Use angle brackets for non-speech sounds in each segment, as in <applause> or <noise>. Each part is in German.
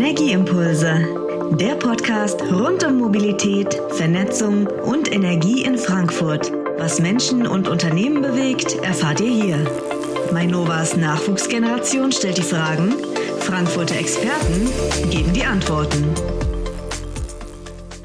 Energieimpulse, der Podcast rund um Mobilität, Vernetzung und Energie in Frankfurt. Was Menschen und Unternehmen bewegt, erfahrt ihr hier. Mainovas Nachwuchsgeneration stellt die Fragen, Frankfurter Experten geben die Antworten.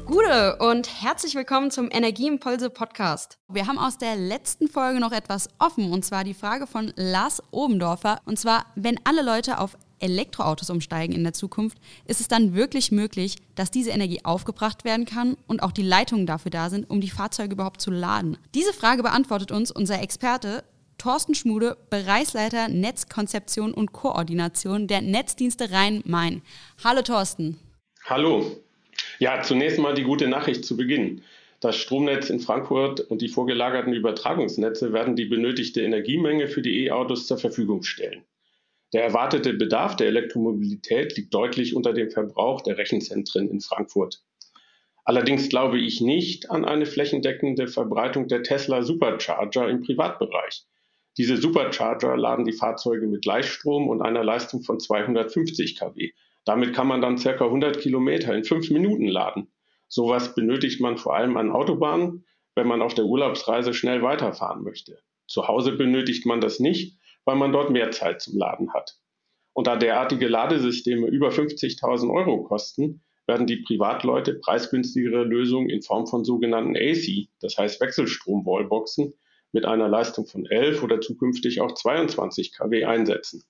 Gute und herzlich willkommen zum Energieimpulse Podcast. Wir haben aus der letzten Folge noch etwas offen und zwar die Frage von Lars Obendorfer und zwar, wenn alle Leute auf Elektroautos umsteigen in der Zukunft, ist es dann wirklich möglich, dass diese Energie aufgebracht werden kann und auch die Leitungen dafür da sind, um die Fahrzeuge überhaupt zu laden? Diese Frage beantwortet uns unser Experte Thorsten Schmude, Bereichsleiter Netzkonzeption und Koordination der Netzdienste Rhein-Main. Hallo Thorsten. Hallo. Ja, zunächst mal die gute Nachricht zu Beginn. Das Stromnetz in Frankfurt und die vorgelagerten Übertragungsnetze werden die benötigte Energiemenge für die E-Autos zur Verfügung stellen. Der erwartete Bedarf der Elektromobilität liegt deutlich unter dem Verbrauch der Rechenzentren in Frankfurt. Allerdings glaube ich nicht an eine flächendeckende Verbreitung der Tesla Supercharger im Privatbereich. Diese Supercharger laden die Fahrzeuge mit Gleichstrom und einer Leistung von 250 kW. Damit kann man dann circa 100 Kilometer in fünf Minuten laden. Sowas benötigt man vor allem an Autobahnen, wenn man auf der Urlaubsreise schnell weiterfahren möchte. Zu Hause benötigt man das nicht, weil man dort mehr Zeit zum Laden hat. Und da derartige Ladesysteme über 50.000 Euro kosten, werden die Privatleute preisgünstigere Lösungen in Form von sogenannten AC, das heißt Wechselstrom-Wallboxen, mit einer Leistung von 11 oder zukünftig auch 22 kW einsetzen.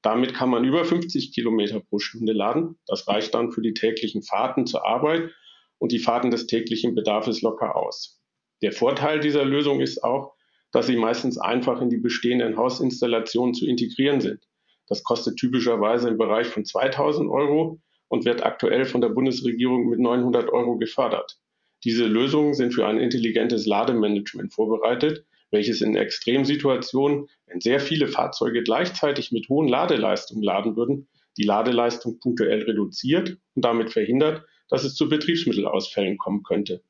Damit kann man über 50 Kilometer pro Stunde laden. Das reicht dann für die täglichen Fahrten zur Arbeit und die Fahrten des täglichen Bedarfs locker aus. Der Vorteil dieser Lösung ist auch, dass sie meistens einfach in die bestehenden Hausinstallationen zu integrieren sind. Das kostet typischerweise im Bereich von 2000 Euro und wird aktuell von der Bundesregierung mit 900 Euro gefördert. Diese Lösungen sind für ein intelligentes Lademanagement vorbereitet, welches in Extremsituationen, wenn sehr viele Fahrzeuge gleichzeitig mit hohen Ladeleistungen laden würden, die Ladeleistung punktuell reduziert und damit verhindert, dass es zu Betriebsmittelausfällen kommen könnte.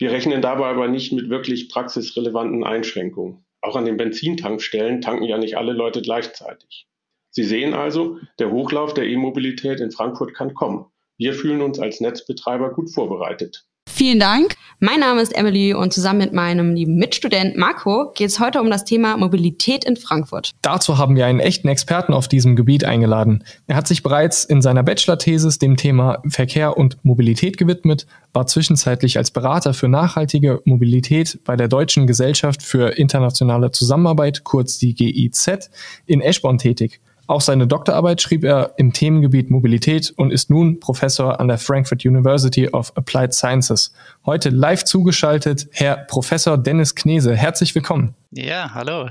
Wir rechnen dabei aber nicht mit wirklich praxisrelevanten Einschränkungen. Auch an den Benzintankstellen tanken ja nicht alle Leute gleichzeitig. Sie sehen also, der Hochlauf der E-Mobilität in Frankfurt kann kommen. Wir fühlen uns als Netzbetreiber gut vorbereitet. Vielen Dank. Mein Name ist Emily und zusammen mit meinem lieben Mitstudent Marco geht es heute um das Thema Mobilität in Frankfurt. Dazu haben wir einen echten Experten auf diesem Gebiet eingeladen. Er hat sich bereits in seiner Bachelor-Thesis dem Thema Verkehr und Mobilität gewidmet, war zwischenzeitlich als Berater für nachhaltige Mobilität bei der Deutschen Gesellschaft für internationale Zusammenarbeit, kurz die GIZ, in Eschborn tätig auch seine Doktorarbeit schrieb er im Themengebiet Mobilität und ist nun Professor an der Frankfurt University of Applied Sciences. Heute live zugeschaltet Herr Professor Dennis Knese. Herzlich willkommen. Ja, hallo.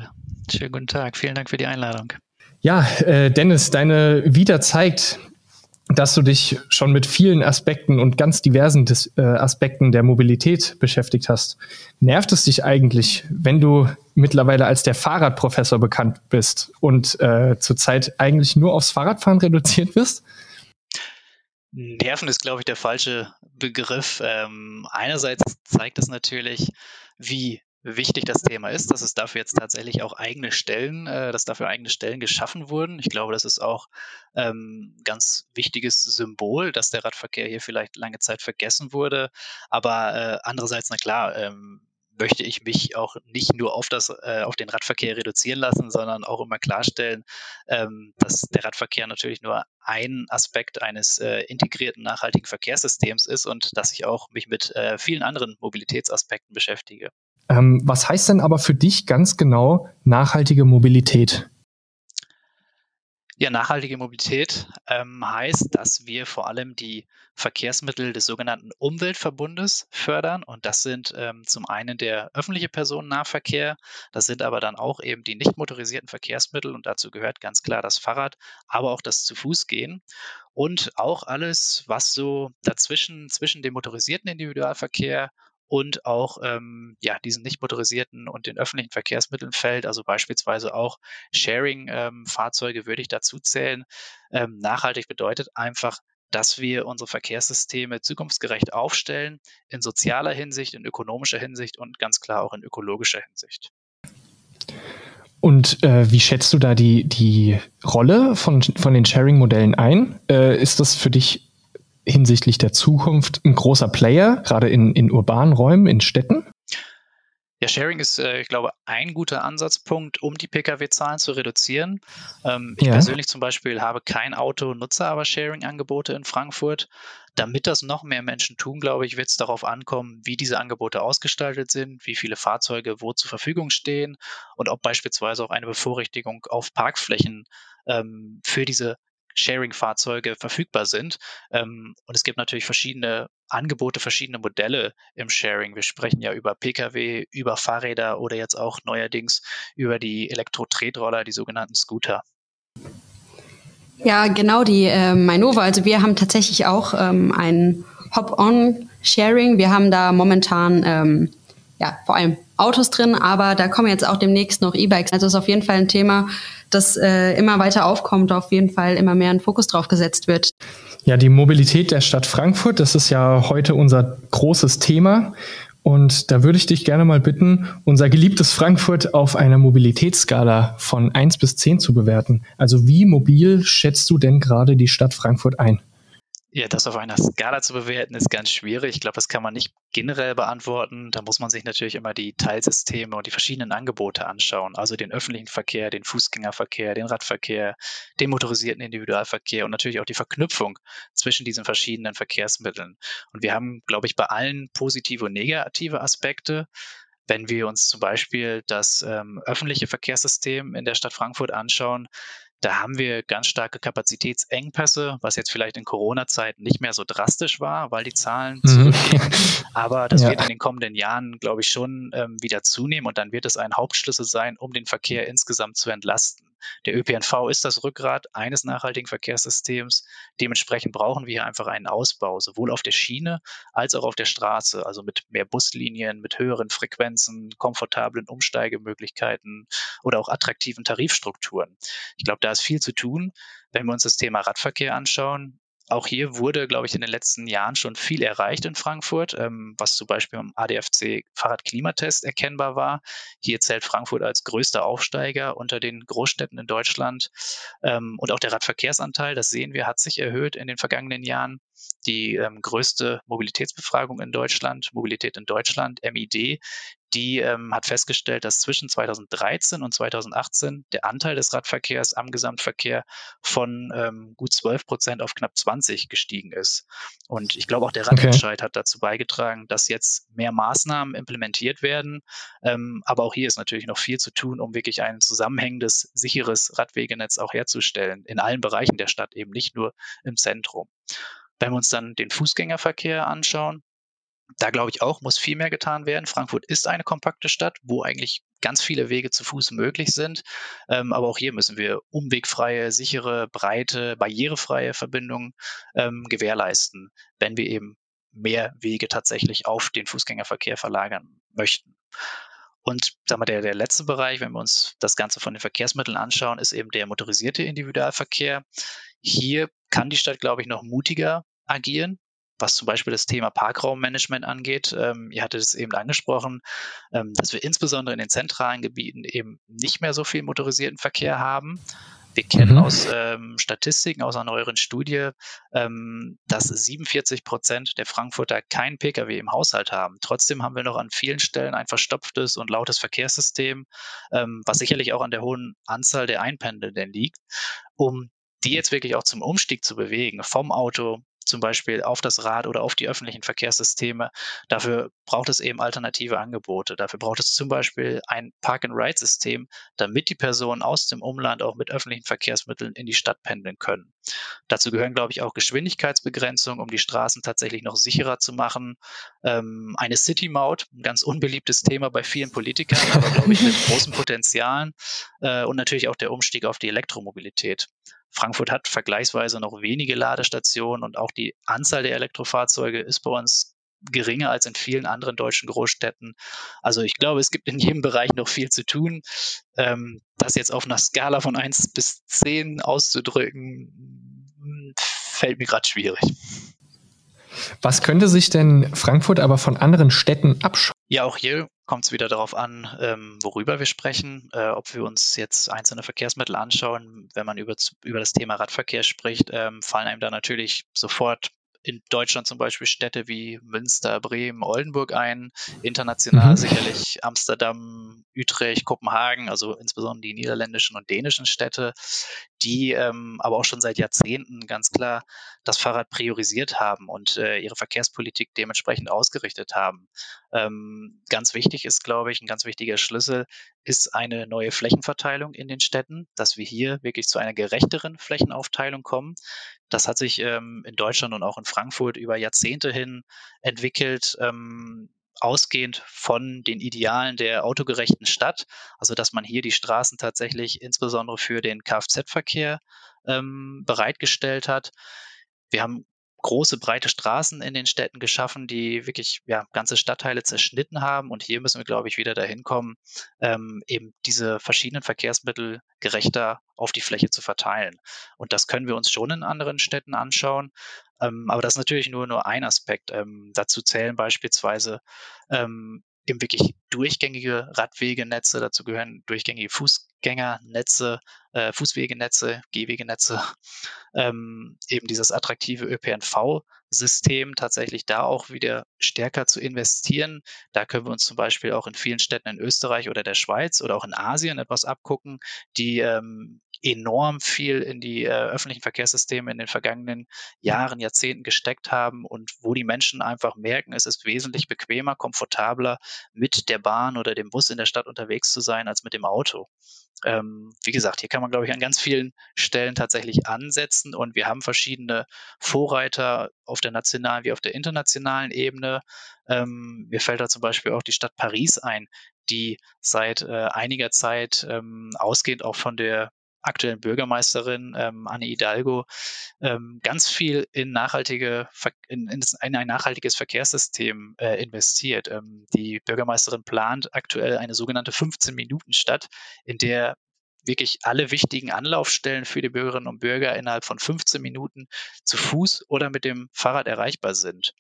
Schönen guten Tag. Vielen Dank für die Einladung. Ja, äh, Dennis, deine Vita zeigt, dass du dich schon mit vielen Aspekten und ganz diversen Dis äh, Aspekten der Mobilität beschäftigt hast. Nervt es dich eigentlich, wenn du mittlerweile als der Fahrradprofessor bekannt bist und äh, zurzeit eigentlich nur aufs Fahrradfahren reduziert bist? Nerven ist, glaube ich, der falsche Begriff. Ähm, einerseits zeigt es natürlich, wie wichtig das Thema ist, dass es dafür jetzt tatsächlich auch eigene Stellen, äh, dass dafür eigene Stellen geschaffen wurden. Ich glaube, das ist auch ähm, ganz wichtiges Symbol, dass der Radverkehr hier vielleicht lange Zeit vergessen wurde. Aber äh, andererseits, na klar, ähm, möchte ich mich auch nicht nur auf, das, äh, auf den Radverkehr reduzieren lassen, sondern auch immer klarstellen, ähm, dass der Radverkehr natürlich nur ein Aspekt eines äh, integrierten nachhaltigen Verkehrssystems ist und dass ich auch mich mit äh, vielen anderen Mobilitätsaspekten beschäftige. Ähm, was heißt denn aber für dich ganz genau nachhaltige Mobilität? Ja, nachhaltige Mobilität ähm, heißt, dass wir vor allem die Verkehrsmittel des sogenannten Umweltverbundes fördern. Und das sind ähm, zum einen der öffentliche Personennahverkehr, das sind aber dann auch eben die nicht motorisierten Verkehrsmittel und dazu gehört ganz klar das Fahrrad, aber auch das Zu-Fuß-Gehen und auch alles, was so dazwischen, zwischen dem motorisierten Individualverkehr und auch ähm, ja, diesen nicht motorisierten und den öffentlichen Verkehrsmitteln fällt, also beispielsweise auch Sharing-Fahrzeuge ähm, würde ich dazu zählen. Ähm, nachhaltig bedeutet einfach, dass wir unsere Verkehrssysteme zukunftsgerecht aufstellen, in sozialer Hinsicht, in ökonomischer Hinsicht und ganz klar auch in ökologischer Hinsicht. Und äh, wie schätzt du da die, die Rolle von, von den Sharing-Modellen ein? Äh, ist das für dich hinsichtlich der Zukunft ein großer Player, gerade in, in urbanen Räumen, in Städten? Ja, Sharing ist, äh, ich glaube, ein guter Ansatzpunkt, um die Pkw-Zahlen zu reduzieren. Ähm, ich ja. persönlich zum Beispiel habe kein Auto, nutze aber Sharing-Angebote in Frankfurt. Damit das noch mehr Menschen tun, glaube ich, wird es darauf ankommen, wie diese Angebote ausgestaltet sind, wie viele Fahrzeuge wo zur Verfügung stehen und ob beispielsweise auch eine Bevorrechtigung auf Parkflächen ähm, für diese Sharing-Fahrzeuge verfügbar sind. Ähm, und es gibt natürlich verschiedene Angebote, verschiedene Modelle im Sharing. Wir sprechen ja über Pkw, über Fahrräder oder jetzt auch neuerdings über die Elektro-Tretroller, die sogenannten Scooter. Ja, genau, die äh, Mainova. Also wir haben tatsächlich auch ähm, ein Hop-on-Sharing. Wir haben da momentan ähm, ja, vor allem Autos drin, aber da kommen jetzt auch demnächst noch E-Bikes. Also ist auf jeden Fall ein Thema, das äh, immer weiter aufkommt, auf jeden Fall immer mehr ein Fokus drauf gesetzt wird. Ja, die Mobilität der Stadt Frankfurt, das ist ja heute unser großes Thema. Und da würde ich dich gerne mal bitten, unser geliebtes Frankfurt auf einer Mobilitätsskala von 1 bis 10 zu bewerten. Also wie mobil schätzt du denn gerade die Stadt Frankfurt ein? Ja, das auf einer Skala zu bewerten, ist ganz schwierig. Ich glaube, das kann man nicht generell beantworten. Da muss man sich natürlich immer die Teilsysteme und die verschiedenen Angebote anschauen. Also den öffentlichen Verkehr, den Fußgängerverkehr, den Radverkehr, den motorisierten Individualverkehr und natürlich auch die Verknüpfung zwischen diesen verschiedenen Verkehrsmitteln. Und wir haben, glaube ich, bei allen positive und negative Aspekte. Wenn wir uns zum Beispiel das ähm, öffentliche Verkehrssystem in der Stadt Frankfurt anschauen, da haben wir ganz starke Kapazitätsengpässe, was jetzt vielleicht in Corona-Zeiten nicht mehr so drastisch war, weil die Zahlen mhm. zurückgehen. <laughs> Aber das ja. wird in den kommenden Jahren, glaube ich, schon ähm, wieder zunehmen und dann wird es ein Hauptschlüssel sein, um den Verkehr insgesamt zu entlasten. Der ÖPNV ist das Rückgrat eines nachhaltigen Verkehrssystems. Dementsprechend brauchen wir hier einfach einen Ausbau, sowohl auf der Schiene als auch auf der Straße, also mit mehr Buslinien, mit höheren Frequenzen, komfortablen Umsteigemöglichkeiten oder auch attraktiven Tarifstrukturen. Ich glaube, da ist viel zu tun. Wenn wir uns das Thema Radverkehr anschauen, auch hier wurde, glaube ich, in den letzten Jahren schon viel erreicht in Frankfurt, ähm, was zum Beispiel im ADFC Fahrradklimatest erkennbar war. Hier zählt Frankfurt als größter Aufsteiger unter den Großstädten in Deutschland. Ähm, und auch der Radverkehrsanteil, das sehen wir, hat sich erhöht in den vergangenen Jahren. Die ähm, größte Mobilitätsbefragung in Deutschland, Mobilität in Deutschland, MID, die ähm, hat festgestellt, dass zwischen 2013 und 2018 der Anteil des Radverkehrs am Gesamtverkehr von ähm, gut 12 Prozent auf knapp 20 gestiegen ist. Und ich glaube, auch der Radentscheid okay. hat dazu beigetragen, dass jetzt mehr Maßnahmen implementiert werden. Ähm, aber auch hier ist natürlich noch viel zu tun, um wirklich ein zusammenhängendes, sicheres Radwegenetz auch herzustellen, in allen Bereichen der Stadt, eben nicht nur im Zentrum. Wenn wir uns dann den Fußgängerverkehr anschauen, da glaube ich auch, muss viel mehr getan werden. Frankfurt ist eine kompakte Stadt, wo eigentlich ganz viele Wege zu Fuß möglich sind. Ähm, aber auch hier müssen wir umwegfreie, sichere, breite, barrierefreie Verbindungen ähm, gewährleisten, wenn wir eben mehr Wege tatsächlich auf den Fußgängerverkehr verlagern möchten. Und sagen wir, der, der letzte Bereich, wenn wir uns das Ganze von den Verkehrsmitteln anschauen, ist eben der motorisierte Individualverkehr. Hier kann die Stadt, glaube ich, noch mutiger agieren was zum Beispiel das Thema Parkraummanagement angeht. Ähm, ihr hattet es eben angesprochen, ähm, dass wir insbesondere in den zentralen Gebieten eben nicht mehr so viel motorisierten Verkehr haben. Wir kennen mhm. aus ähm, Statistiken, aus einer neueren Studie, ähm, dass 47 Prozent der Frankfurter keinen Pkw im Haushalt haben. Trotzdem haben wir noch an vielen Stellen ein verstopftes und lautes Verkehrssystem, ähm, was sicherlich auch an der hohen Anzahl der Einpendelnden liegt. Um die jetzt wirklich auch zum Umstieg zu bewegen, vom Auto zum Beispiel auf das Rad oder auf die öffentlichen Verkehrssysteme. Dafür braucht es eben alternative Angebote. Dafür braucht es zum Beispiel ein Park-and-Ride-System, damit die Personen aus dem Umland auch mit öffentlichen Verkehrsmitteln in die Stadt pendeln können. Dazu gehören, glaube ich, auch Geschwindigkeitsbegrenzungen, um die Straßen tatsächlich noch sicherer zu machen. Ähm, eine City-Maut, ein ganz unbeliebtes Thema bei vielen Politikern, aber glaube ich mit großen Potenzialen. Äh, und natürlich auch der Umstieg auf die Elektromobilität. Frankfurt hat vergleichsweise noch wenige Ladestationen und auch die Anzahl der Elektrofahrzeuge ist bei uns geringer als in vielen anderen deutschen Großstädten. Also ich glaube, es gibt in jedem Bereich noch viel zu tun. Ähm, das jetzt auf einer Skala von 1 bis 10 auszudrücken, fällt mir gerade schwierig. Was könnte sich denn Frankfurt aber von anderen Städten abschauen? Ja, auch hier kommt es wieder darauf an, ähm, worüber wir sprechen, äh, ob wir uns jetzt einzelne Verkehrsmittel anschauen. Wenn man über, über das Thema Radverkehr spricht, ähm, fallen einem da natürlich sofort in Deutschland zum Beispiel Städte wie Münster, Bremen, Oldenburg ein, international mhm. sicherlich Amsterdam, Utrecht, Kopenhagen, also insbesondere die niederländischen und dänischen Städte, die ähm, aber auch schon seit Jahrzehnten ganz klar das Fahrrad priorisiert haben und äh, ihre Verkehrspolitik dementsprechend ausgerichtet haben. Ähm, ganz wichtig ist, glaube ich, ein ganz wichtiger Schlüssel ist eine neue Flächenverteilung in den Städten, dass wir hier wirklich zu einer gerechteren Flächenaufteilung kommen. Das hat sich ähm, in Deutschland und auch in Frankfurt über Jahrzehnte hin entwickelt. Ähm, ausgehend von den Idealen der autogerechten Stadt, also dass man hier die Straßen tatsächlich insbesondere für den Kfz-Verkehr ähm, bereitgestellt hat. Wir haben große, breite Straßen in den Städten geschaffen, die wirklich ja, ganze Stadtteile zerschnitten haben. Und hier müssen wir, glaube ich, wieder dahin kommen, ähm, eben diese verschiedenen Verkehrsmittel gerechter auf die Fläche zu verteilen. Und das können wir uns schon in anderen Städten anschauen. Ähm, aber das ist natürlich nur, nur ein Aspekt. Ähm, dazu zählen beispielsweise ähm, eben wirklich durchgängige Radwegenetze, dazu gehören durchgängige Fußgängernetze, äh, Fußwegenetze, Gehwegenetze, <laughs> ähm, eben dieses attraktive ÖPNV-System tatsächlich da auch wieder stärker zu investieren. Da können wir uns zum Beispiel auch in vielen Städten in Österreich oder der Schweiz oder auch in Asien etwas abgucken, die ähm, enorm viel in die äh, öffentlichen Verkehrssysteme in den vergangenen Jahren, Jahrzehnten gesteckt haben und wo die Menschen einfach merken, es ist wesentlich bequemer, komfortabler, mit der Bahn oder dem Bus in der Stadt unterwegs zu sein, als mit dem Auto. Ähm, wie gesagt, hier kann man, glaube ich, an ganz vielen Stellen tatsächlich ansetzen und wir haben verschiedene Vorreiter auf der nationalen wie auf der internationalen Ebene. Ähm, mir fällt da zum Beispiel auch die Stadt Paris ein, die seit äh, einiger Zeit ähm, ausgehend auch von der aktuellen Bürgermeisterin ähm, Anne Hidalgo ähm, ganz viel in nachhaltige in, in, in ein nachhaltiges Verkehrssystem äh, investiert. Ähm, die Bürgermeisterin plant aktuell eine sogenannte 15-Minuten-Stadt, in der wirklich alle wichtigen Anlaufstellen für die Bürgerinnen und Bürger innerhalb von 15 Minuten zu Fuß oder mit dem Fahrrad erreichbar sind.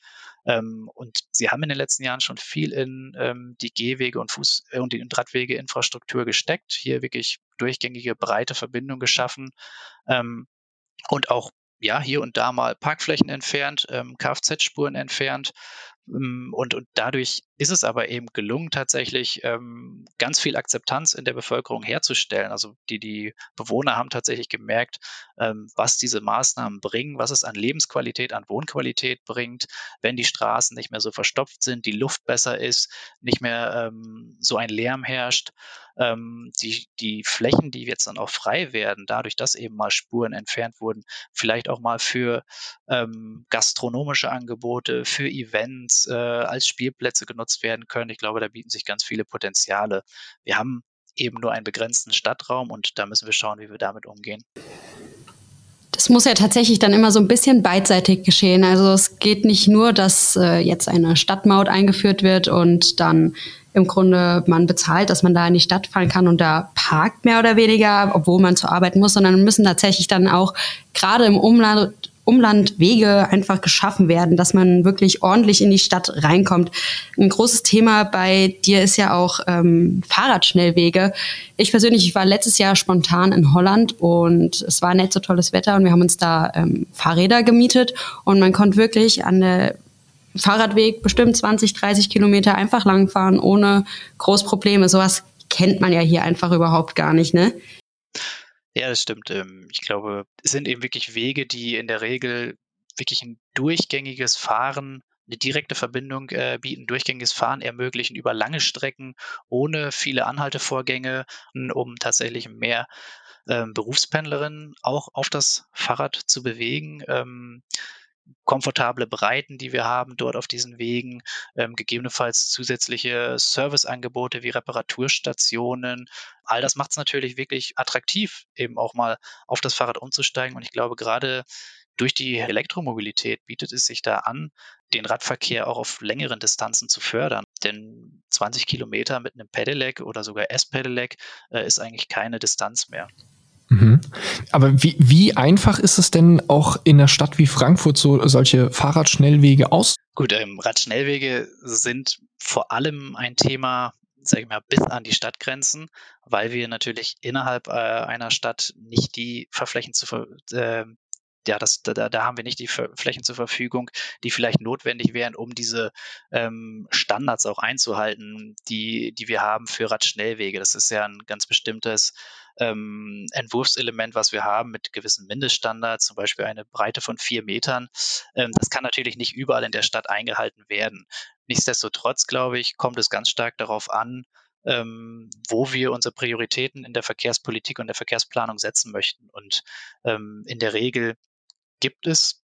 Ähm, und sie haben in den letzten Jahren schon viel in ähm, die Gehwege und Fuß- äh, und die Radwegeinfrastruktur gesteckt, hier wirklich durchgängige, breite Verbindungen geschaffen ähm, und auch ja, hier und da mal Parkflächen entfernt, ähm, Kfz-Spuren entfernt, ähm, und, und dadurch ist es aber eben gelungen, tatsächlich ähm, ganz viel Akzeptanz in der Bevölkerung herzustellen. Also die, die Bewohner haben tatsächlich gemerkt, ähm, was diese Maßnahmen bringen, was es an Lebensqualität, an Wohnqualität bringt, wenn die Straßen nicht mehr so verstopft sind, die Luft besser ist, nicht mehr ähm, so ein Lärm herrscht. Ähm, die, die Flächen, die jetzt dann auch frei werden, dadurch, dass eben mal Spuren entfernt wurden, vielleicht auch mal für ähm, gastronomische Angebote, für Events, äh, als Spielplätze genutzt werden können. Ich glaube, da bieten sich ganz viele Potenziale. Wir haben eben nur einen begrenzten Stadtraum und da müssen wir schauen, wie wir damit umgehen. Das muss ja tatsächlich dann immer so ein bisschen beidseitig geschehen. Also es geht nicht nur, dass äh, jetzt eine Stadtmaut eingeführt wird und dann im Grunde man bezahlt, dass man da in die Stadt fahren kann und da parkt mehr oder weniger, obwohl man zur Arbeit muss, sondern müssen tatsächlich dann auch gerade im Umland Umlandwege einfach geschaffen werden, dass man wirklich ordentlich in die Stadt reinkommt. Ein großes Thema bei dir ist ja auch ähm, Fahrradschnellwege. Ich persönlich ich war letztes Jahr spontan in Holland und es war nicht so tolles Wetter und wir haben uns da ähm, Fahrräder gemietet und man konnte wirklich an der Fahrradweg bestimmt 20, 30 Kilometer einfach langfahren ohne groß Probleme. Sowas kennt man ja hier einfach überhaupt gar nicht, ne? Ja, das stimmt. Ähm, ich glaube, es sind eben wirklich Wege, die in der Regel wirklich ein durchgängiges Fahren, eine direkte Verbindung äh, bieten, durchgängiges Fahren ermöglichen über lange Strecken ohne viele Anhaltevorgänge, um tatsächlich mehr ähm, Berufspendlerinnen auch auf das Fahrrad zu bewegen. Ähm, komfortable Breiten, die wir haben dort auf diesen Wegen, ähm, gegebenenfalls zusätzliche Serviceangebote wie Reparaturstationen. All das macht es natürlich wirklich attraktiv, eben auch mal auf das Fahrrad umzusteigen. Und ich glaube, gerade durch die Elektromobilität bietet es sich da an, den Radverkehr auch auf längeren Distanzen zu fördern. Denn 20 Kilometer mit einem Pedelec oder sogar S-Pedelec äh, ist eigentlich keine Distanz mehr. Mhm. Aber wie, wie einfach ist es denn auch in einer Stadt wie Frankfurt so solche Fahrradschnellwege aus? Gut, ähm, Radschnellwege sind vor allem ein Thema sage ich mal, bis an die Stadtgrenzen, weil wir natürlich innerhalb äh, einer Stadt nicht die Verflächen zu, äh, ja, das, da, da haben wir nicht die Flächen zur Verfügung, die vielleicht notwendig wären, um diese ähm, Standards auch einzuhalten, die, die wir haben für Radschnellwege. Das ist ja ein ganz bestimmtes ähm, Entwurfselement, was wir haben mit gewissen Mindeststandards, zum Beispiel eine Breite von vier Metern. Ähm, das kann natürlich nicht überall in der Stadt eingehalten werden. Nichtsdestotrotz, glaube ich, kommt es ganz stark darauf an, ähm, wo wir unsere Prioritäten in der Verkehrspolitik und der Verkehrsplanung setzen möchten. Und ähm, in der Regel gibt es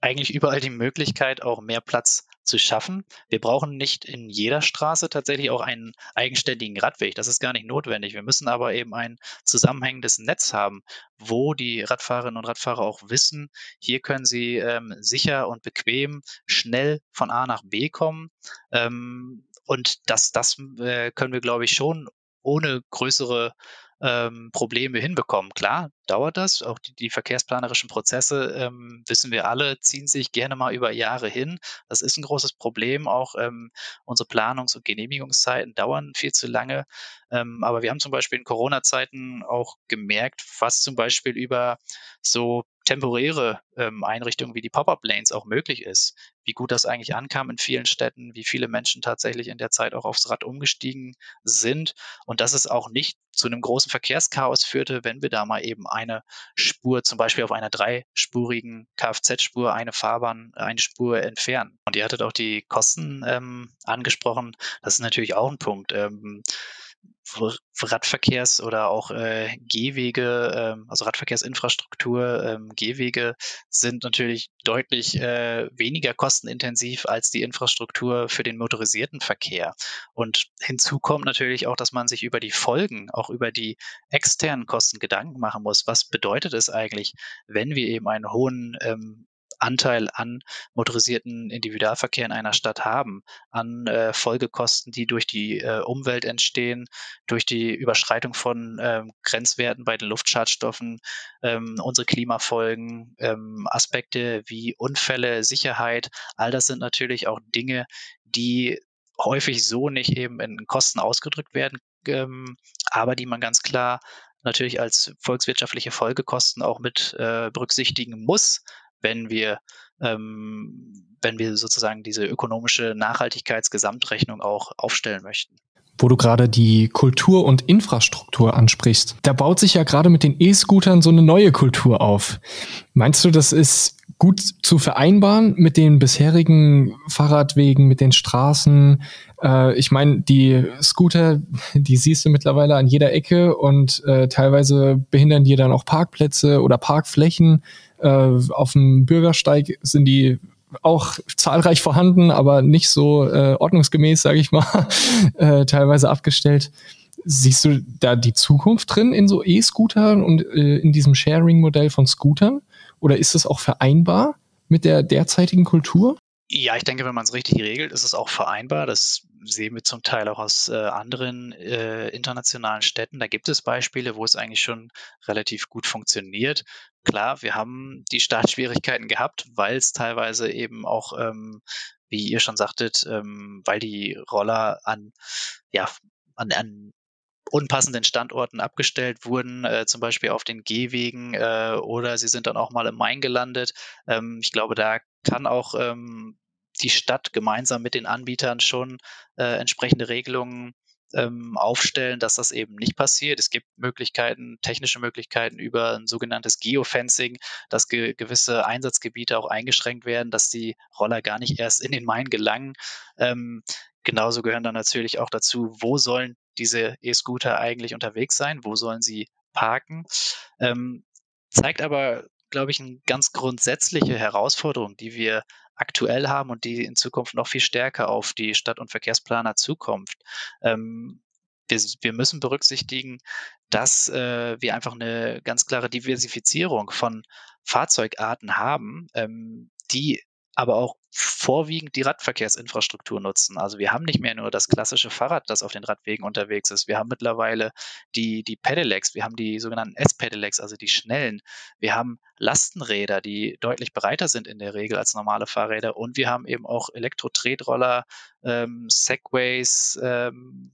eigentlich überall die Möglichkeit, auch mehr Platz zu schaffen. Wir brauchen nicht in jeder Straße tatsächlich auch einen eigenständigen Radweg. Das ist gar nicht notwendig. Wir müssen aber eben ein zusammenhängendes Netz haben, wo die Radfahrerinnen und Radfahrer auch wissen, hier können sie ähm, sicher und bequem schnell von A nach B kommen. Ähm, und das, das äh, können wir, glaube ich, schon ohne größere ähm, Probleme hinbekommen. Klar, dauert das. Auch die, die verkehrsplanerischen Prozesse, ähm, wissen wir alle, ziehen sich gerne mal über Jahre hin. Das ist ein großes Problem. Auch ähm, unsere Planungs- und Genehmigungszeiten dauern viel zu lange. Ähm, aber wir haben zum Beispiel in Corona-Zeiten auch gemerkt, was zum Beispiel über so temporäre ähm, Einrichtungen wie die Pop-up-Lanes auch möglich ist. Wie gut das eigentlich ankam in vielen Städten, wie viele Menschen tatsächlich in der Zeit auch aufs Rad umgestiegen sind und dass es auch nicht zu einem großen Verkehrschaos führte, wenn wir da mal eben eine Spur, zum Beispiel auf einer dreispurigen Kfz-Spur, eine Fahrbahn, eine Spur entfernen. Und ihr hattet auch die Kosten ähm, angesprochen. Das ist natürlich auch ein Punkt. Ähm, Radverkehrs- oder auch äh, Gehwege, ähm, also Radverkehrsinfrastruktur, ähm, Gehwege sind natürlich deutlich äh, weniger kostenintensiv als die Infrastruktur für den motorisierten Verkehr. Und hinzu kommt natürlich auch, dass man sich über die Folgen, auch über die externen Kosten Gedanken machen muss. Was bedeutet es eigentlich, wenn wir eben einen hohen ähm, Anteil an motorisierten Individualverkehr in einer Stadt haben, an äh, Folgekosten, die durch die äh, Umwelt entstehen, durch die Überschreitung von ähm, Grenzwerten bei den Luftschadstoffen, ähm, unsere Klimafolgen, ähm, Aspekte wie Unfälle, Sicherheit, all das sind natürlich auch Dinge, die häufig so nicht eben in Kosten ausgedrückt werden, ähm, aber die man ganz klar natürlich als volkswirtschaftliche Folgekosten auch mit äh, berücksichtigen muss, wenn wir ähm, wenn wir sozusagen diese ökonomische Nachhaltigkeitsgesamtrechnung auch aufstellen möchten. Wo du gerade die Kultur und Infrastruktur ansprichst, da baut sich ja gerade mit den E-Scootern so eine neue Kultur auf. Meinst du, das ist gut zu vereinbaren mit den bisherigen Fahrradwegen, mit den Straßen? Äh, ich meine, die Scooter, die siehst du mittlerweile an jeder Ecke und äh, teilweise behindern die dann auch Parkplätze oder Parkflächen. Äh, auf dem Bürgersteig sind die auch zahlreich vorhanden, aber nicht so äh, ordnungsgemäß, sage ich mal, <laughs> äh, teilweise abgestellt. Siehst du da die Zukunft drin in so E-Scootern und äh, in diesem Sharing-Modell von Scootern? Oder ist es auch vereinbar mit der derzeitigen Kultur? Ja, ich denke, wenn man es richtig regelt, ist es auch vereinbar. Das sehen wir zum Teil auch aus äh, anderen äh, internationalen Städten. Da gibt es Beispiele, wo es eigentlich schon relativ gut funktioniert. Klar, wir haben die Startschwierigkeiten gehabt, weil es teilweise eben auch, ähm, wie ihr schon sagtet, ähm, weil die Roller an, ja, an, an unpassenden Standorten abgestellt wurden, äh, zum Beispiel auf den Gehwegen äh, oder sie sind dann auch mal im Main gelandet. Ähm, ich glaube, da kann auch ähm, die Stadt gemeinsam mit den Anbietern schon äh, entsprechende Regelungen ähm, aufstellen, dass das eben nicht passiert. Es gibt Möglichkeiten, technische Möglichkeiten über ein sogenanntes Geofencing, dass ge gewisse Einsatzgebiete auch eingeschränkt werden, dass die Roller gar nicht erst in den Main gelangen. Ähm, genauso gehören dann natürlich auch dazu, wo sollen diese E-Scooter eigentlich unterwegs sein, wo sollen sie parken. Ähm, zeigt aber glaube ich, eine ganz grundsätzliche Herausforderung, die wir aktuell haben und die in Zukunft noch viel stärker auf die Stadt- und Verkehrsplaner zukommt. Ähm, wir, wir, müssen berücksichtigen, dass äh, wir einfach eine ganz klare Diversifizierung von Fahrzeugarten haben, ähm, die aber auch vorwiegend die Radverkehrsinfrastruktur nutzen. Also wir haben nicht mehr nur das klassische Fahrrad, das auf den Radwegen unterwegs ist. Wir haben mittlerweile die, die Pedelecs, wir haben die sogenannten S-Pedelecs, also die schnellen. Wir haben Lastenräder, die deutlich breiter sind in der Regel als normale Fahrräder. Und wir haben eben auch Elektro-Tretroller, ähm, Segways, ähm,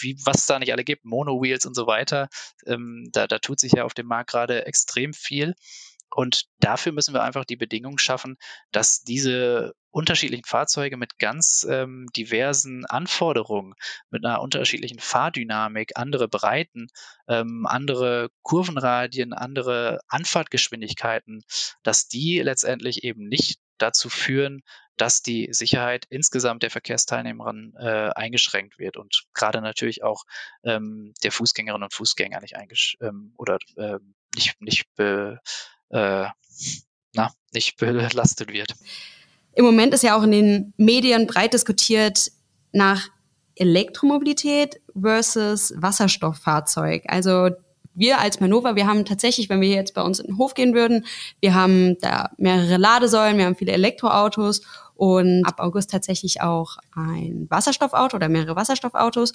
wie, was es da nicht alle gibt, Mono-Wheels und so weiter. Ähm, da, da tut sich ja auf dem Markt gerade extrem viel. Und dafür müssen wir einfach die Bedingungen schaffen, dass diese unterschiedlichen Fahrzeuge mit ganz ähm, diversen Anforderungen, mit einer unterschiedlichen Fahrdynamik, andere Breiten, ähm, andere Kurvenradien, andere Anfahrtgeschwindigkeiten, dass die letztendlich eben nicht dazu führen, dass die Sicherheit insgesamt der Verkehrsteilnehmerinnen äh, eingeschränkt wird und gerade natürlich auch ähm, der Fußgängerinnen und Fußgänger nicht eingesch ähm, oder äh, nicht, nicht, be, äh, na, nicht belastet wird. Im Moment ist ja auch in den Medien breit diskutiert nach Elektromobilität versus Wasserstofffahrzeug. Also wir als Manova, wir haben tatsächlich, wenn wir jetzt bei uns in den Hof gehen würden, wir haben da mehrere Ladesäulen, wir haben viele Elektroautos und ab August tatsächlich auch ein Wasserstoffauto oder mehrere Wasserstoffautos.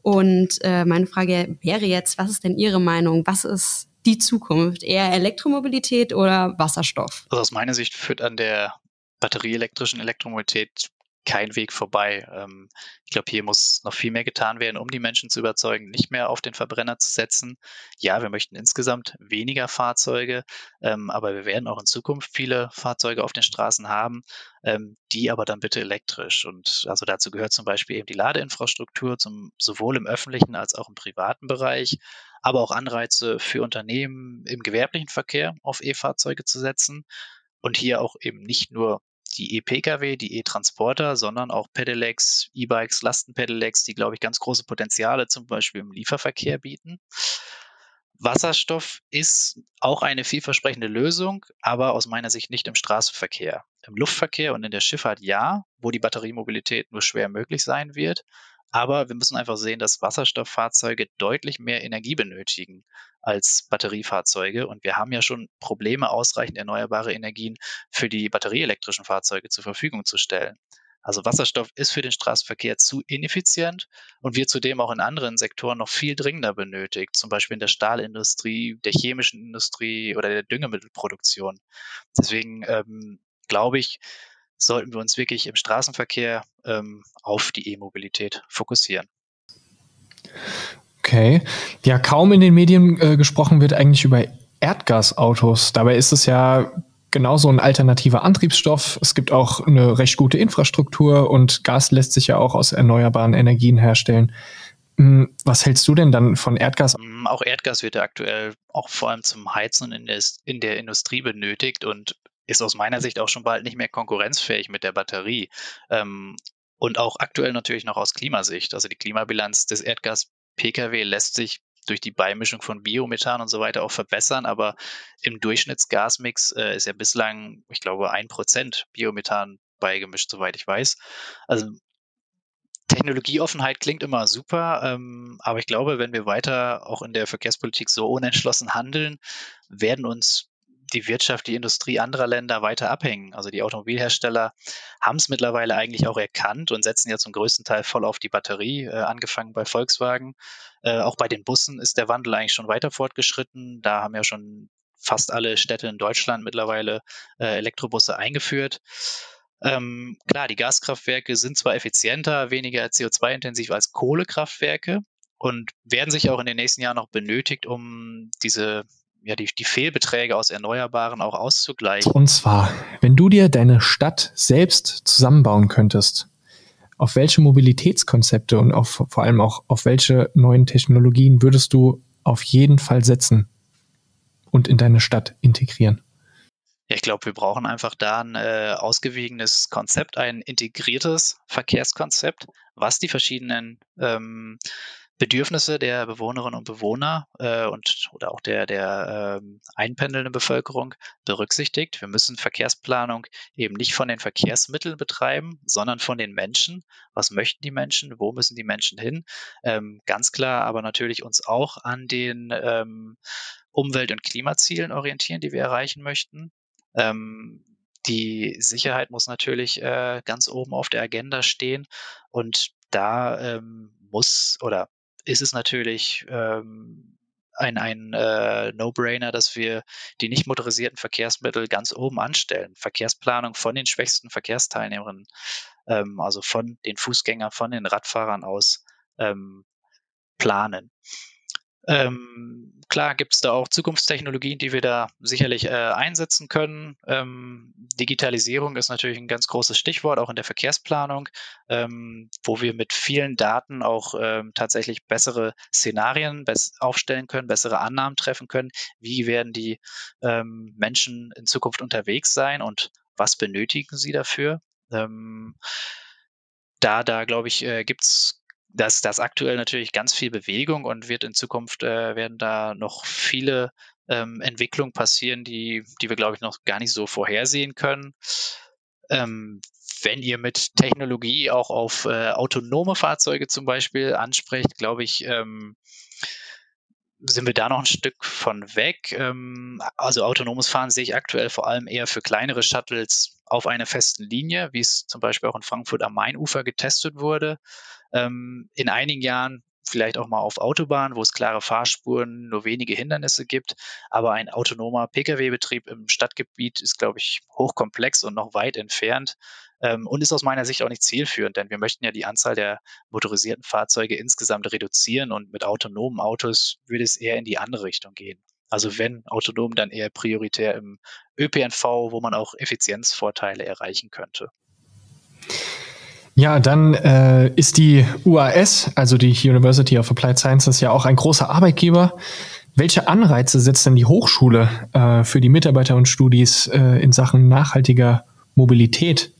Und äh, meine Frage wäre jetzt, was ist denn Ihre Meinung? Was ist die Zukunft? Eher Elektromobilität oder Wasserstoff? Also aus meiner Sicht führt an der batterieelektrischen Elektromobilität kein Weg vorbei. Ähm, ich glaube, hier muss noch viel mehr getan werden, um die Menschen zu überzeugen, nicht mehr auf den Verbrenner zu setzen. Ja, wir möchten insgesamt weniger Fahrzeuge, ähm, aber wir werden auch in Zukunft viele Fahrzeuge auf den Straßen haben, ähm, die aber dann bitte elektrisch. Und also dazu gehört zum Beispiel eben die Ladeinfrastruktur, zum, sowohl im öffentlichen als auch im privaten Bereich, aber auch Anreize für Unternehmen im gewerblichen Verkehr auf E-Fahrzeuge zu setzen und hier auch eben nicht nur die E-Pkw, die E-Transporter, sondern auch Pedelecs, E-Bikes, Lastenpedelecs, die, glaube ich, ganz große Potenziale zum Beispiel im Lieferverkehr bieten. Wasserstoff ist auch eine vielversprechende Lösung, aber aus meiner Sicht nicht im Straßenverkehr. Im Luftverkehr und in der Schifffahrt ja, wo die Batteriemobilität nur schwer möglich sein wird. Aber wir müssen einfach sehen, dass Wasserstofffahrzeuge deutlich mehr Energie benötigen als Batteriefahrzeuge. Und wir haben ja schon Probleme, ausreichend erneuerbare Energien für die batterieelektrischen Fahrzeuge zur Verfügung zu stellen. Also Wasserstoff ist für den Straßenverkehr zu ineffizient und wird zudem auch in anderen Sektoren noch viel dringender benötigt, zum Beispiel in der Stahlindustrie, der chemischen Industrie oder der Düngemittelproduktion. Deswegen ähm, glaube ich, sollten wir uns wirklich im Straßenverkehr ähm, auf die E-Mobilität fokussieren. Okay. Ja, kaum in den Medien äh, gesprochen wird eigentlich über Erdgasautos. Dabei ist es ja genauso ein alternativer Antriebsstoff. Es gibt auch eine recht gute Infrastruktur und Gas lässt sich ja auch aus erneuerbaren Energien herstellen. Hm, was hältst du denn dann von Erdgas? Hm, auch Erdgas wird ja aktuell auch vor allem zum Heizen in der, in der Industrie benötigt und ist aus meiner Sicht auch schon bald nicht mehr konkurrenzfähig mit der Batterie. Ähm, und auch aktuell natürlich noch aus Klimasicht. Also die Klimabilanz des Erdgas-Pkw lässt sich durch die Beimischung von Biomethan und so weiter auch verbessern, aber im Durchschnittsgasmix äh, ist ja bislang, ich glaube, ein Prozent Biomethan beigemischt, soweit ich weiß. Also Technologieoffenheit klingt immer super, ähm, aber ich glaube, wenn wir weiter auch in der Verkehrspolitik so unentschlossen handeln, werden uns die Wirtschaft, die Industrie anderer Länder weiter abhängen. Also die Automobilhersteller haben es mittlerweile eigentlich auch erkannt und setzen ja zum größten Teil voll auf die Batterie, äh, angefangen bei Volkswagen. Äh, auch bei den Bussen ist der Wandel eigentlich schon weiter fortgeschritten. Da haben ja schon fast alle Städte in Deutschland mittlerweile äh, Elektrobusse eingeführt. Ähm, klar, die Gaskraftwerke sind zwar effizienter, weniger CO2-intensiv als Kohlekraftwerke und werden sich auch in den nächsten Jahren noch benötigt, um diese ja, die, die Fehlbeträge aus Erneuerbaren auch auszugleichen. Und zwar, wenn du dir deine Stadt selbst zusammenbauen könntest, auf welche Mobilitätskonzepte und auf, vor allem auch auf welche neuen Technologien würdest du auf jeden Fall setzen und in deine Stadt integrieren? Ja, ich glaube, wir brauchen einfach da ein äh, ausgewogenes Konzept, ein integriertes Verkehrskonzept, was die verschiedenen ähm, Bedürfnisse der Bewohnerinnen und Bewohner äh, und oder auch der, der äh, einpendelnden Bevölkerung berücksichtigt. Wir müssen Verkehrsplanung eben nicht von den Verkehrsmitteln betreiben, sondern von den Menschen. Was möchten die Menschen? Wo müssen die Menschen hin? Ähm, ganz klar, aber natürlich uns auch an den ähm, Umwelt- und Klimazielen orientieren, die wir erreichen möchten. Ähm, die Sicherheit muss natürlich äh, ganz oben auf der Agenda stehen und da ähm, muss oder ist es natürlich ähm, ein, ein äh, No-Brainer, dass wir die nicht motorisierten Verkehrsmittel ganz oben anstellen. Verkehrsplanung von den schwächsten Verkehrsteilnehmerinnen, ähm, also von den Fußgängern, von den Radfahrern aus ähm, planen. Ähm, klar gibt es da auch Zukunftstechnologien, die wir da sicherlich äh, einsetzen können. Ähm, Digitalisierung ist natürlich ein ganz großes Stichwort, auch in der Verkehrsplanung, ähm, wo wir mit vielen Daten auch ähm, tatsächlich bessere Szenarien aufstellen können, bessere Annahmen treffen können. Wie werden die ähm, Menschen in Zukunft unterwegs sein und was benötigen sie dafür? Ähm, da, da glaube ich, äh, gibt es dass das aktuell natürlich ganz viel Bewegung und wird in Zukunft äh, werden da noch viele ähm, Entwicklungen passieren, die, die wir, glaube ich, noch gar nicht so vorhersehen können. Ähm, wenn ihr mit Technologie auch auf äh, autonome Fahrzeuge zum Beispiel ansprecht, glaube ich, ähm, sind wir da noch ein Stück von weg. Ähm, also autonomes Fahren sehe ich aktuell vor allem eher für kleinere Shuttles auf einer festen Linie, wie es zum Beispiel auch in Frankfurt am Mainufer getestet wurde. Ähm, in einigen Jahren vielleicht auch mal auf Autobahnen, wo es klare Fahrspuren, nur wenige Hindernisse gibt. Aber ein autonomer Pkw-Betrieb im Stadtgebiet ist, glaube ich, hochkomplex und noch weit entfernt ähm, und ist aus meiner Sicht auch nicht zielführend, denn wir möchten ja die Anzahl der motorisierten Fahrzeuge insgesamt reduzieren und mit autonomen Autos würde es eher in die andere Richtung gehen. Also wenn autonom, dann eher prioritär im ÖPNV, wo man auch Effizienzvorteile erreichen könnte. Ja, dann äh, ist die UAS, also die University of Applied Sciences, ja auch ein großer Arbeitgeber. Welche Anreize setzt denn die Hochschule äh, für die Mitarbeiter und Studis äh, in Sachen nachhaltiger Mobilität?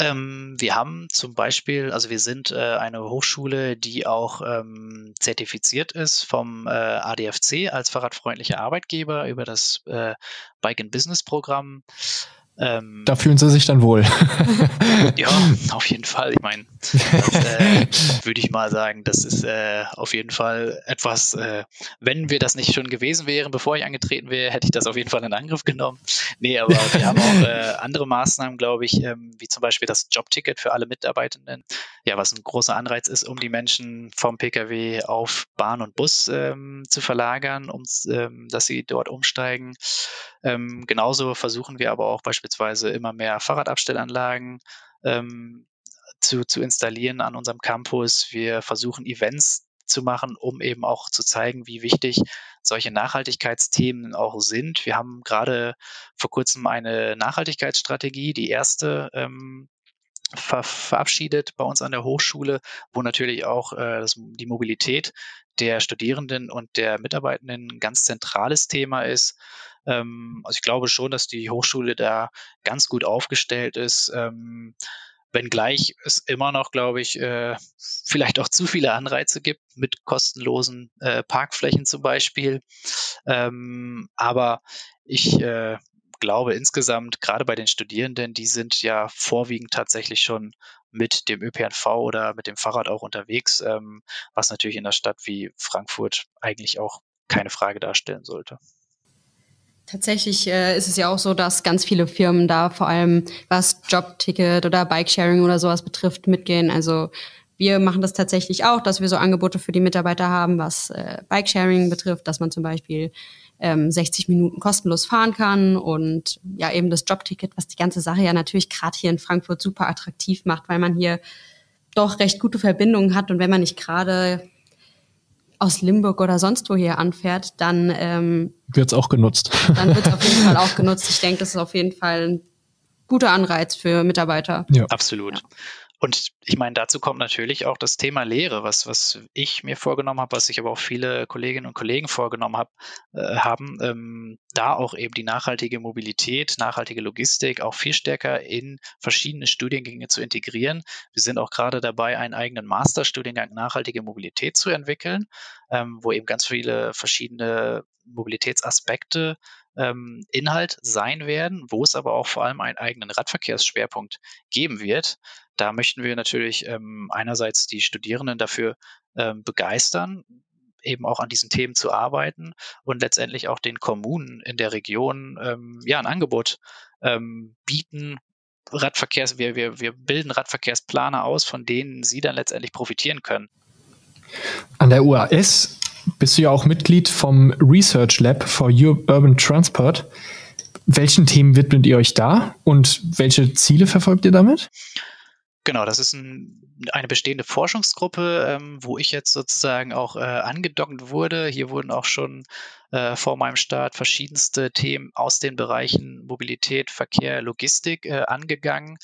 Ähm, wir haben zum Beispiel, also wir sind äh, eine Hochschule, die auch ähm, zertifiziert ist vom äh, ADFC als fahrradfreundlicher Arbeitgeber über das äh, Bike and Business Programm. Ähm, da fühlen sie sich dann wohl. <laughs> ja, auf jeden Fall. Ich meine, äh, würde ich mal sagen, das ist äh, auf jeden Fall etwas, äh, wenn wir das nicht schon gewesen wären, bevor ich angetreten wäre, hätte ich das auf jeden Fall in Angriff genommen. Nee, aber wir haben auch äh, andere Maßnahmen, glaube ich, ähm, wie zum Beispiel das Jobticket für alle Mitarbeitenden. Ja, was ein großer Anreiz ist, um die Menschen vom Pkw auf Bahn und Bus ähm, zu verlagern, um, ähm, dass sie dort umsteigen. Ähm, genauso versuchen wir aber auch beispielsweise immer mehr Fahrradabstellanlagen ähm, zu, zu installieren an unserem Campus. Wir versuchen Events zu machen, um eben auch zu zeigen, wie wichtig solche Nachhaltigkeitsthemen auch sind. Wir haben gerade vor kurzem eine Nachhaltigkeitsstrategie, die erste ähm, ver verabschiedet bei uns an der Hochschule, wo natürlich auch äh, das, die Mobilität der Studierenden und der Mitarbeitenden ein ganz zentrales Thema ist. Ähm, also ich glaube schon, dass die Hochschule da ganz gut aufgestellt ist. Ähm, wenngleich es immer noch, glaube ich, äh, vielleicht auch zu viele Anreize gibt mit kostenlosen äh, Parkflächen zum Beispiel. Ähm, aber ich äh, glaube insgesamt, gerade bei den Studierenden, die sind ja vorwiegend tatsächlich schon mit dem ÖPNV oder mit dem Fahrrad auch unterwegs, ähm, was natürlich in einer Stadt wie Frankfurt eigentlich auch keine Frage darstellen sollte. Tatsächlich äh, ist es ja auch so, dass ganz viele Firmen da vor allem was Jobticket oder Bikesharing oder sowas betrifft mitgehen. Also wir machen das tatsächlich auch, dass wir so Angebote für die Mitarbeiter haben, was äh, Bikesharing betrifft, dass man zum Beispiel ähm, 60 Minuten kostenlos fahren kann und ja eben das Jobticket, was die ganze Sache ja natürlich gerade hier in Frankfurt super attraktiv macht, weil man hier doch recht gute Verbindungen hat und wenn man nicht gerade aus Limburg oder sonst wo hier anfährt, dann ähm, wird es auch genutzt. Dann wird es auf jeden Fall <laughs> auch genutzt. Ich denke, das ist auf jeden Fall ein guter Anreiz für Mitarbeiter. Ja, absolut. Ja. Und ich meine, dazu kommt natürlich auch das Thema Lehre, was, was ich mir vorgenommen habe, was sich aber auch viele Kolleginnen und Kollegen vorgenommen hab, äh, haben, ähm, da auch eben die nachhaltige Mobilität, nachhaltige Logistik auch viel stärker in verschiedene Studiengänge zu integrieren. Wir sind auch gerade dabei, einen eigenen Masterstudiengang nachhaltige Mobilität zu entwickeln, ähm, wo eben ganz viele verschiedene Mobilitätsaspekte ähm, Inhalt sein werden, wo es aber auch vor allem einen eigenen Radverkehrsschwerpunkt geben wird. Da möchten wir natürlich ähm, einerseits die Studierenden dafür ähm, begeistern, eben auch an diesen Themen zu arbeiten und letztendlich auch den Kommunen in der Region ähm, ja ein Angebot ähm, bieten. Radverkehrs, wir, wir, wir bilden Radverkehrsplaner aus, von denen sie dann letztendlich profitieren können. An der UAS bist du ja auch Mitglied vom Research Lab for Urban Transport. Welchen Themen widmet ihr euch da und welche Ziele verfolgt ihr damit? Genau, das ist ein, eine bestehende Forschungsgruppe, ähm, wo ich jetzt sozusagen auch äh, angedockt wurde. Hier wurden auch schon äh, vor meinem Start verschiedenste Themen aus den Bereichen Mobilität, Verkehr, Logistik äh, angegangen.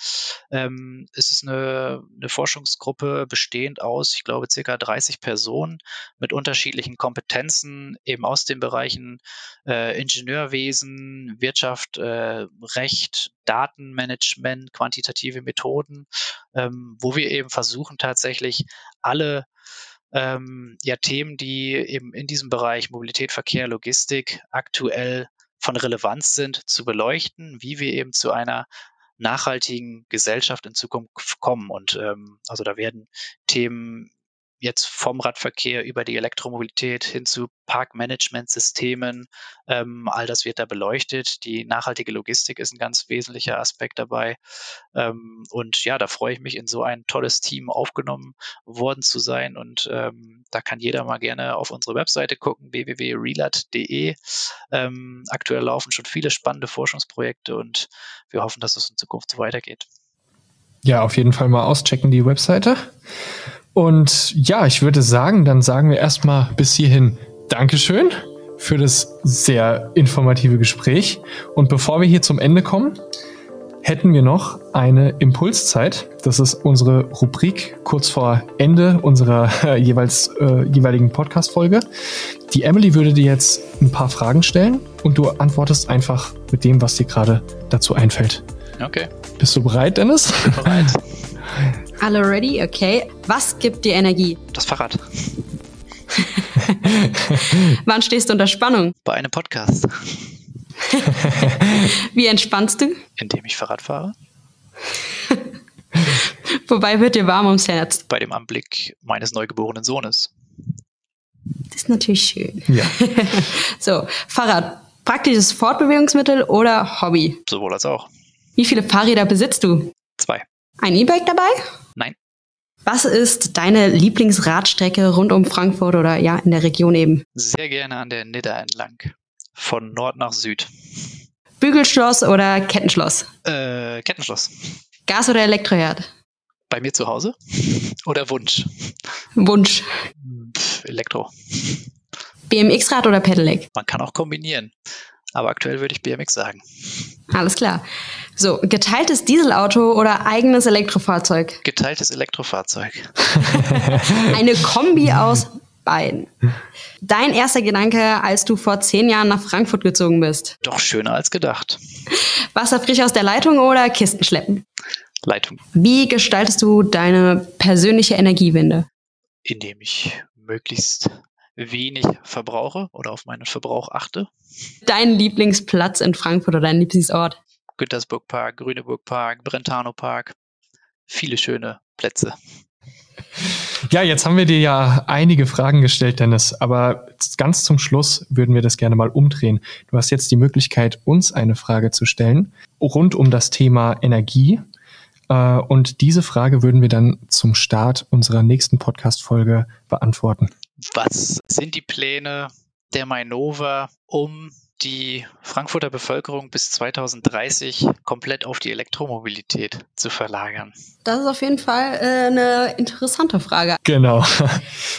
Ähm, es ist eine, eine, Forschungsgruppe bestehend aus, ich glaube, circa 30 Personen mit unterschiedlichen Kompetenzen eben aus den Bereichen äh, Ingenieurwesen, Wirtschaft, äh, Recht, Datenmanagement, quantitative Methoden, ähm, wo wir eben versuchen tatsächlich alle ähm, ja Themen, die eben in diesem Bereich Mobilität, Verkehr, Logistik aktuell von Relevanz sind, zu beleuchten, wie wir eben zu einer nachhaltigen Gesellschaft in Zukunft kommen. Und ähm, also da werden Themen jetzt vom Radverkehr über die Elektromobilität hin zu Parkmanagementsystemen. Ähm, all das wird da beleuchtet. Die nachhaltige Logistik ist ein ganz wesentlicher Aspekt dabei. Ähm, und ja, da freue ich mich, in so ein tolles Team aufgenommen worden zu sein. Und ähm, da kann jeder mal gerne auf unsere Webseite gucken, www.relat.de. Ähm, aktuell laufen schon viele spannende Forschungsprojekte und wir hoffen, dass es in Zukunft so weitergeht. Ja, auf jeden Fall mal auschecken die Webseite. Und ja, ich würde sagen, dann sagen wir erstmal bis hierhin Dankeschön für das sehr informative Gespräch. Und bevor wir hier zum Ende kommen, hätten wir noch eine Impulszeit. Das ist unsere Rubrik kurz vor Ende unserer äh, jeweils äh, jeweiligen Podcast-Folge. Die Emily würde dir jetzt ein paar Fragen stellen und du antwortest einfach mit dem, was dir gerade dazu einfällt. Okay. Bist du bereit, Dennis? Bin bereit. <laughs> Alle ready? Okay. Was gibt dir Energie? Das Fahrrad. <laughs> Wann stehst du unter Spannung? Bei einem Podcast. <laughs> Wie entspannst du? Indem ich Fahrrad fahre. <laughs> Wobei wird dir warm ums Herz? Bei dem Anblick meines neugeborenen Sohnes. Das ist natürlich schön. Ja. so, Fahrrad. Praktisches Fortbewegungsmittel oder Hobby? Sowohl als auch. Wie viele Fahrräder besitzt du? Zwei. Ein E-Bike dabei? Was ist deine Lieblingsradstrecke rund um Frankfurt oder ja in der Region eben? Sehr gerne an der Nidda entlang. Von Nord nach Süd. Bügelschloss oder Kettenschloss? Äh, Kettenschloss. Gas- oder Elektroherd? Bei mir zu Hause? Oder Wunsch? Wunsch. Pff, Elektro. BMX-Rad oder Pedelec? Man kann auch kombinieren. Aber aktuell würde ich BMX sagen. Alles klar. So, geteiltes Dieselauto oder eigenes Elektrofahrzeug? Geteiltes Elektrofahrzeug. <laughs> Eine Kombi aus beiden. Dein erster Gedanke, als du vor zehn Jahren nach Frankfurt gezogen bist? Doch schöner als gedacht. Wasser frisch aus der Leitung oder Kisten schleppen? Leitung. Wie gestaltest du deine persönliche Energiewende? Indem ich möglichst wenig verbrauche oder auf meinen Verbrauch achte. Dein Lieblingsplatz in Frankfurt oder dein Lieblingsort? Güntersburg Park, Grüneburg Park, Brentano Park. Viele schöne Plätze. <laughs> Ja, jetzt haben wir dir ja einige Fragen gestellt, Dennis, aber ganz zum Schluss würden wir das gerne mal umdrehen. Du hast jetzt die Möglichkeit, uns eine Frage zu stellen rund um das Thema Energie. Äh, und diese Frage würden wir dann zum Start unserer nächsten Podcast-Folge beantworten. Was sind die Pläne der Mainova, um die Frankfurter Bevölkerung bis 2030 komplett auf die Elektromobilität zu verlagern? Das ist auf jeden Fall äh, eine interessante Frage. Genau.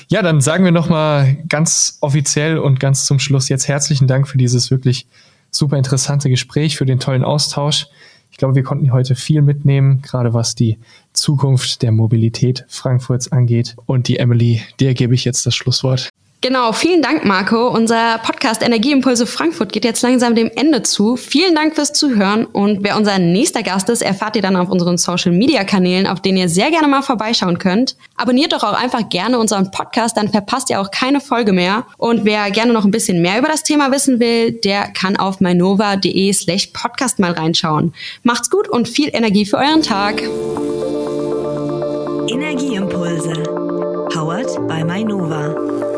Ja, dann sagen wir nochmal ganz offiziell und ganz zum Schluss jetzt herzlichen Dank für dieses wirklich super interessante Gespräch, für den tollen Austausch. Ich glaube, wir konnten heute viel mitnehmen, gerade was die Zukunft der Mobilität Frankfurts angeht. Und die Emily, der gebe ich jetzt das Schlusswort. Genau, vielen Dank, Marco. Unser Podcast Energieimpulse Frankfurt geht jetzt langsam dem Ende zu. Vielen Dank fürs Zuhören und wer unser nächster Gast ist, erfahrt ihr dann auf unseren Social Media Kanälen, auf denen ihr sehr gerne mal vorbeischauen könnt. Abonniert doch auch einfach gerne unseren Podcast, dann verpasst ihr auch keine Folge mehr. Und wer gerne noch ein bisschen mehr über das Thema wissen will, der kann auf mainova.de slash podcast mal reinschauen. Macht's gut und viel Energie für euren Tag. Energieimpulse. Powered by Mainova.